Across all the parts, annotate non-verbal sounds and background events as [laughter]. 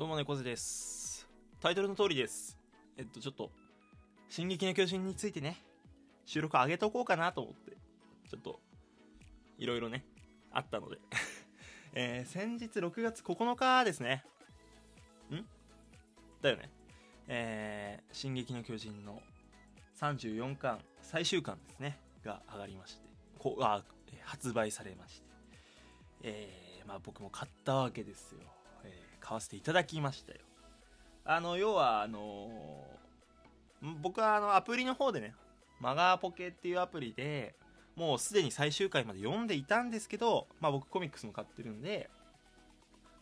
どうも猫背です。タイトルの通りです。えっとちょっと「進撃の巨人」についてね収録上げとこうかなと思ってちょっといろいろねあったので。[laughs] えー、先日6月9日ですね。ん？だよね。えー、進撃の巨人の34巻最終巻ですね。が上がりましてこあ発売されまして。えー、まあ僕も買ったわけですよ、買わせていただきましたよあの要はあのー、僕はあのアプリの方でねマガーポケっていうアプリでもうすでに最終回まで読んでいたんですけど、まあ僕コミックスも買ってるんで、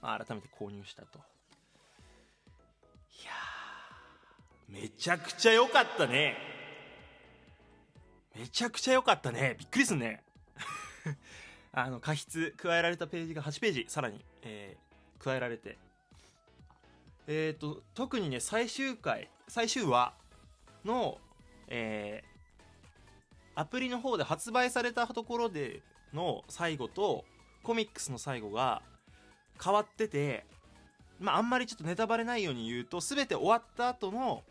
まあ改めて購入したと。いや、めちゃくちゃ良かったね。めちゃくちゃ良かったね。びっくりすんね。[laughs] あの、過失、加えられたページが8ページ、さらに、えー、加えられて。えっ、ー、と、特にね、最終回、最終話の、えー、アプリの方で発売されたところでの最後と、コミックスの最後が変わってて、まあ、あんまりちょっとネタバレないように言うと、すべて終わった後の、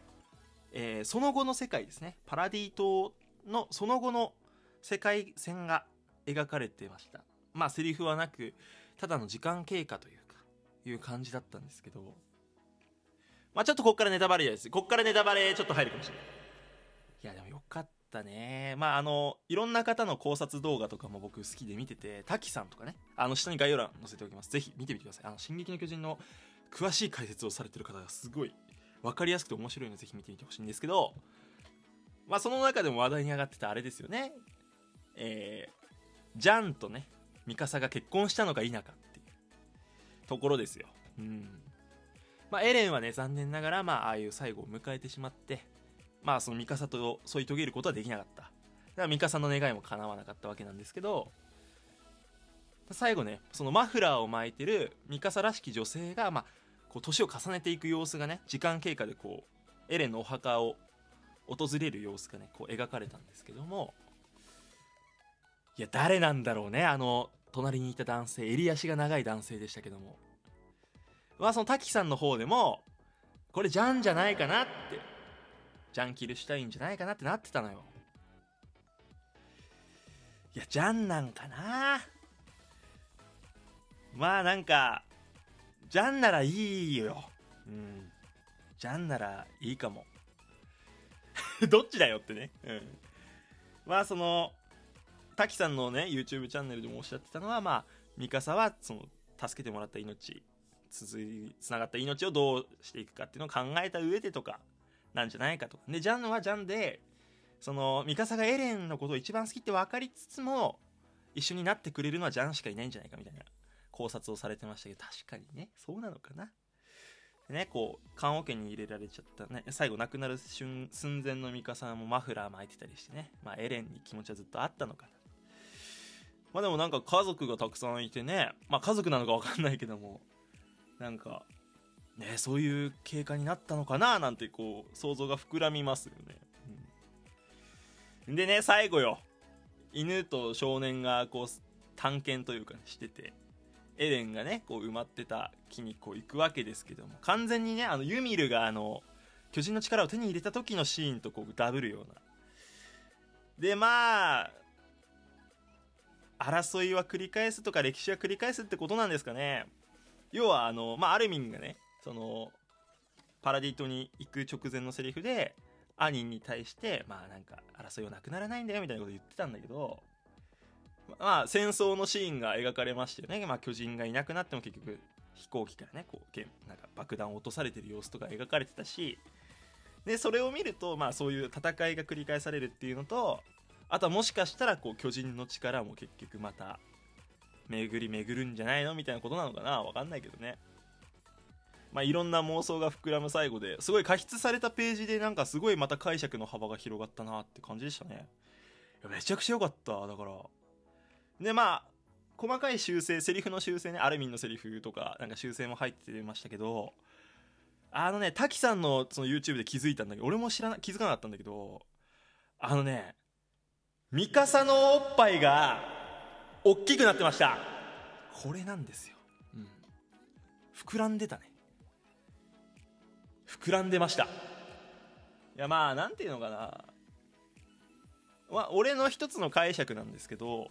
えー、その後の世界ですね。パラディ島のその後の世界線が描かれてましたまあセリフはなくただの時間経過というかいう感じだったんですけどまあちょっとこっからネタバレです。こっからネタバレちょっと入るかもしれない。いやでもよかったね。まああのいろんな方の考察動画とかも僕好きで見てて滝さんとかね。あの下に概要欄載せておきます。ぜひ見てみてください。あの「進撃の巨人」の詳しい解説をされてる方がすごい分かりやすくて面白いのでぜひ見てみてほしいんですけどまあその中でも話題に上がってたあれですよね。えー、ジャンとねミカサが結婚したのか否かっていうところですよ。うん。まあエレンはね残念ながらまあああいう最後を迎えてしまってまあそのミカサと添い遂げることはできなかった。だからミカサの願いも叶わなかったわけなんですけど最後ねそのマフラーを巻いてるミカサらしき女性がまあこう年を重ねていく様子がね時間経過でこうエレンのお墓を訪れる様子がねこう描かれたんですけどもいや誰なんだろうねあの隣にいた男性襟足が長い男性でしたけども。まあその滝さんの方でもこれジャンじゃないかなってジャン・キルシュタインじゃないかなってなってたのよ。いやジャンなんかな。まあなんかジャンならいいよ。うん。ジャンならいいかも。[laughs] どっちだよってね。うん。まあその滝さんのね YouTube チャンネルでもおっしゃってたのはまあミカサはその助けてもらった命続いつながった命をどうしていくかっていうのを考えた上でとかなんじゃないかとかでジャンはジャンでそのミカサがエレンのことを一番好きって分かりつつも一緒になってくれるのはジャンしかいないんじゃないかみたいな考察をされてましたけど確かにね。そうなのかな？ね、こう、棺桶に入れられちゃったね、最後亡くなる寸前のミカサもマフラー巻いてたりしてね、まあエレンに気持ちはずっとあったのかな。まあでもなんか家族がたくさんいてね、まあ家族なのかわかんないけども、なんか、ね、そういう経過になったのかななんてこう、想像が膨らみますよね。うん、でね、最後よ。犬と少年がこう、探検というか、してて、エレンがね、こう埋まってた木にこう行くわけですけども、完全にね、あの、ユミルがあの、巨人の力を手に入れた時のシーンとこうダブるような。で、まあ、争いは繰り返すとか歴史は繰り返すってことなんですかね要はあの、まあ、アルミンがねそのパラディ島に行く直前のセリフでアニンに対してまあなんか争いはなくならないんだよみたいなこと言ってたんだけどまあ戦争のシーンが描かれましてね、まあ、巨人がいなくなっても結局飛行機からねこうなんか爆弾を落とされてる様子とか描かれてたしでそれを見るとまあそういう戦いが繰り返されるっていうのとあとはもしかしたらこう巨人の力も結局また巡り巡るんじゃないの？みたいなことなのかな？わかんないけどね。まあいろんな妄想が膨らむ最後ですごい加筆されたページでなんかすごいまた解釈の幅が広がったなって感じでしたね。めちゃくちゃ良かった。だから。でまあ細かい修正セリフの修正ね。アルミンのセリフとかなんか修正も入ってましたけど。あのね滝さんのその YouTube で気づいたんだけど俺も知らな気づかなかったんだけどあのねミカサのおっぱいが大きくなってました。これなんですよ、うん、膨らんでたね。膨らんでました。いやまあなんていうのかな。まあ俺の一つの解釈なんですけど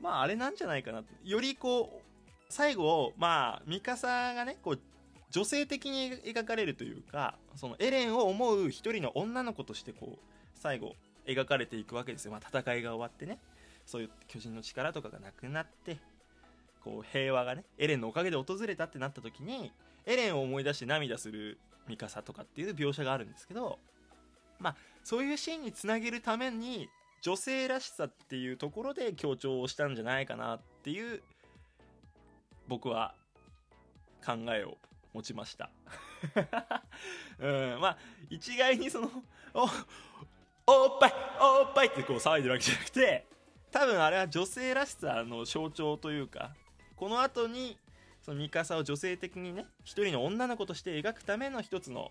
まああれなんじゃないかなよりこう最後まあミカサがねこう女性的に描かれるというかそのエレンを思う一人の女の子としてこう最後描かれていくわけですよ、まあ、戦いが終わってねそういう巨人の力とかがなくなってこう平和がねエレンのおかげで訪れたってなった時にエレンを思い出して涙するミカサとかっていう描写があるんですけどまあそういうシーンにつなげるために女性らしさっていうところで強調をしたんじゃないかなっていう僕は考えを持ちました。[laughs] うんまあ一概にそのおおっぱいおっぱいってこう騒いでるわけじゃなくて多分あれは女性らしさの象徴というかこの後にそのミカサを女性的にね一人の女の子として描くための一つの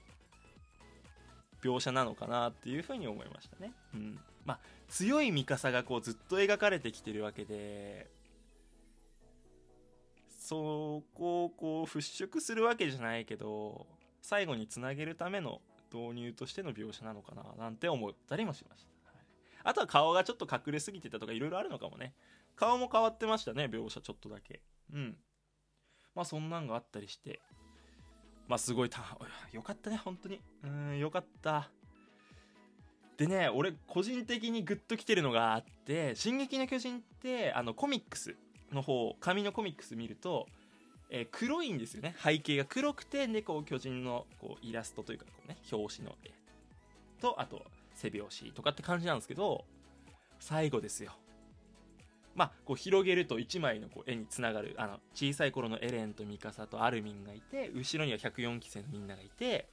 描写なのかなっていうふうに思いましたね。うん、まあ強いミカサがこうずっと描かれてきてるわけでそこをこう払拭するわけじゃないけど最後につなげるための導入としての描写なのかななんて思ったりもしました、あとは顔がちょっと隠れすぎてたとかいろいろあるのかもね。顔も変わってましたね描写ちょっとだけ。うん。まあそんなんがあったりして。まあすごいたよかったね本当に。うんよかった。でね俺個人的にグッときてるのがあって「進撃の巨人」ってあのコミックスの方紙のコミックス見ると、えー、黒いんですよね。背景が黒くて猫巨人のこうイラストというかこう、ね、表紙の絵。とあと背拍子とかって感じなんですけど最後ですよ。まあ、こう広げると1枚のこう絵につながるあの小さい頃のエレンとミカサとアルミンがいて後ろには104期生のみんながいて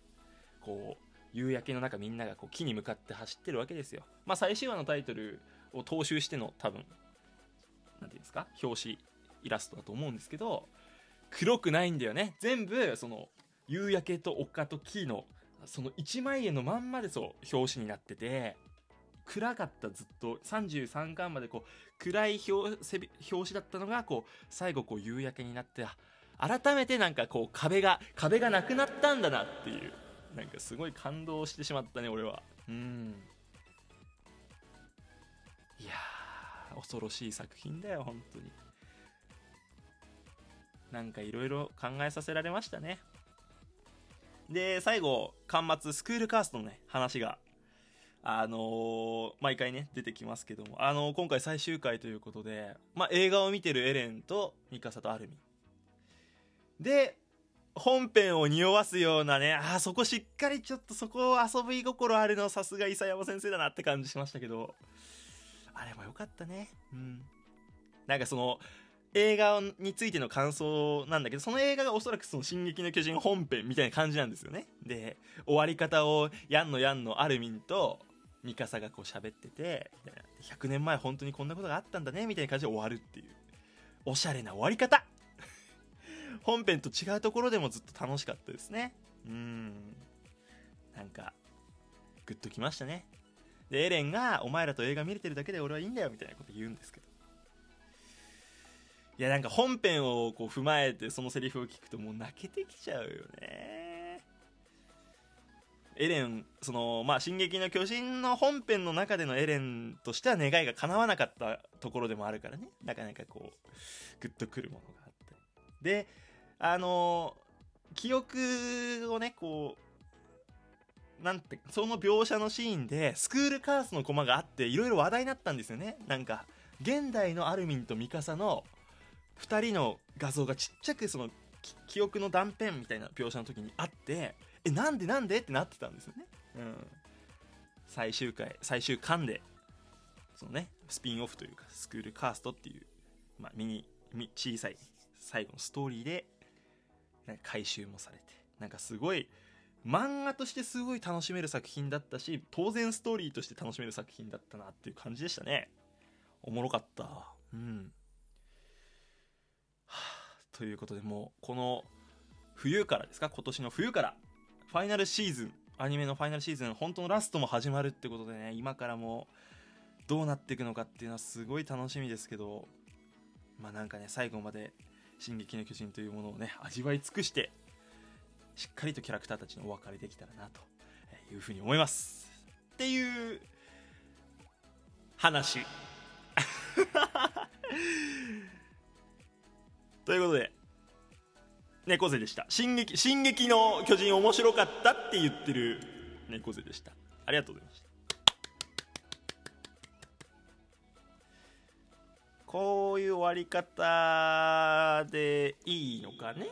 こう夕焼けの中みんながこう木に向かって走ってるわけですよ。まあ、最終話のタイトルを踏襲しての多分何ていうんですか？表紙イラストだと思うんですけど黒くないんだよね。全部その夕焼けと丘と木のその1枚絵のまんまでそう表紙になってて暗かったずっと33巻までこう暗い表紙だったのがこう最後こう夕焼けになって改めてなんかこう壁が壁がなくなったんだなっていうなんかすごい感動してしまったね俺は。うん。いや恐ろしい作品だよ本当に。なんかいろいろ考えさせられましたね。で最後巻末スクールカーストのね話があのー、毎回ね出てきますけども、あのー、今回最終回ということで、まあ、映画を見てるエレンとミカサとアルミで本編を匂わすようなねあそこしっかりちょっとそこ遊び心あるのさすが伊佐山先生だなって感じしましたけどあれもよかったね。うん。なんかその、映画についての感想なんだけど、その映画がおそらくその進撃の巨人本編みたいな感じなんですよね。で、終わり方をやんのやんのアルミンとミカサがこう喋ってて、100年前本当にこんなことがあったんだね、みたいな感じで終わるっていう。おしゃれな終わり方 [laughs] 本編と違うところでもずっと楽しかったですね。うん。なんか、グッときましたね。でエレンが「お前らと映画見れてるだけで俺はいいんだよ」みたいなこと言うんですけどいやなんか本編をこう踏まえてそのセリフを聞くともう泣けてきちゃうよね。エレンそのまあ「進撃の巨人」の本編の中でのエレンとしては願いが叶わなかったところでもあるからね。なかなかこうグッとくるものがあって。であの記憶をねこうなんてその描写のシーンでスクールカースのコマがあっていろいろ話題になったんですよね。なんか現代のアルミンとミカサの2人の画像がちっちゃくその記憶の断片みたいな描写の時にあってえなんでなんでってなってたんですよね。うん。最終回最終巻でそのねスピンオフというかスクールカーストっていう、まあ、ミニ小さい最後のストーリーで回収もされてなんかすごい漫画としてすごい楽しめる作品だったし当然ストーリーとして楽しめる作品だったなっていう感じでしたね。おもろかった。うん、ということでもうこの冬からですか？今年の冬からファイナルシーズンアニメのファイナルシーズン本当のラストも始まるってことでね今からもどうなっていくのかっていうのはすごい楽しみですけどまあなんかね最後まで「進撃の巨人」というものをね味わい尽くしてしっかりとキャラクターたちのお別れできたらなというふうに思います。っていう話。ということで猫背でした。進撃進撃の巨人面白かったって言ってる猫背でした。ありがとうございました。こういう終わり方でいいのかね？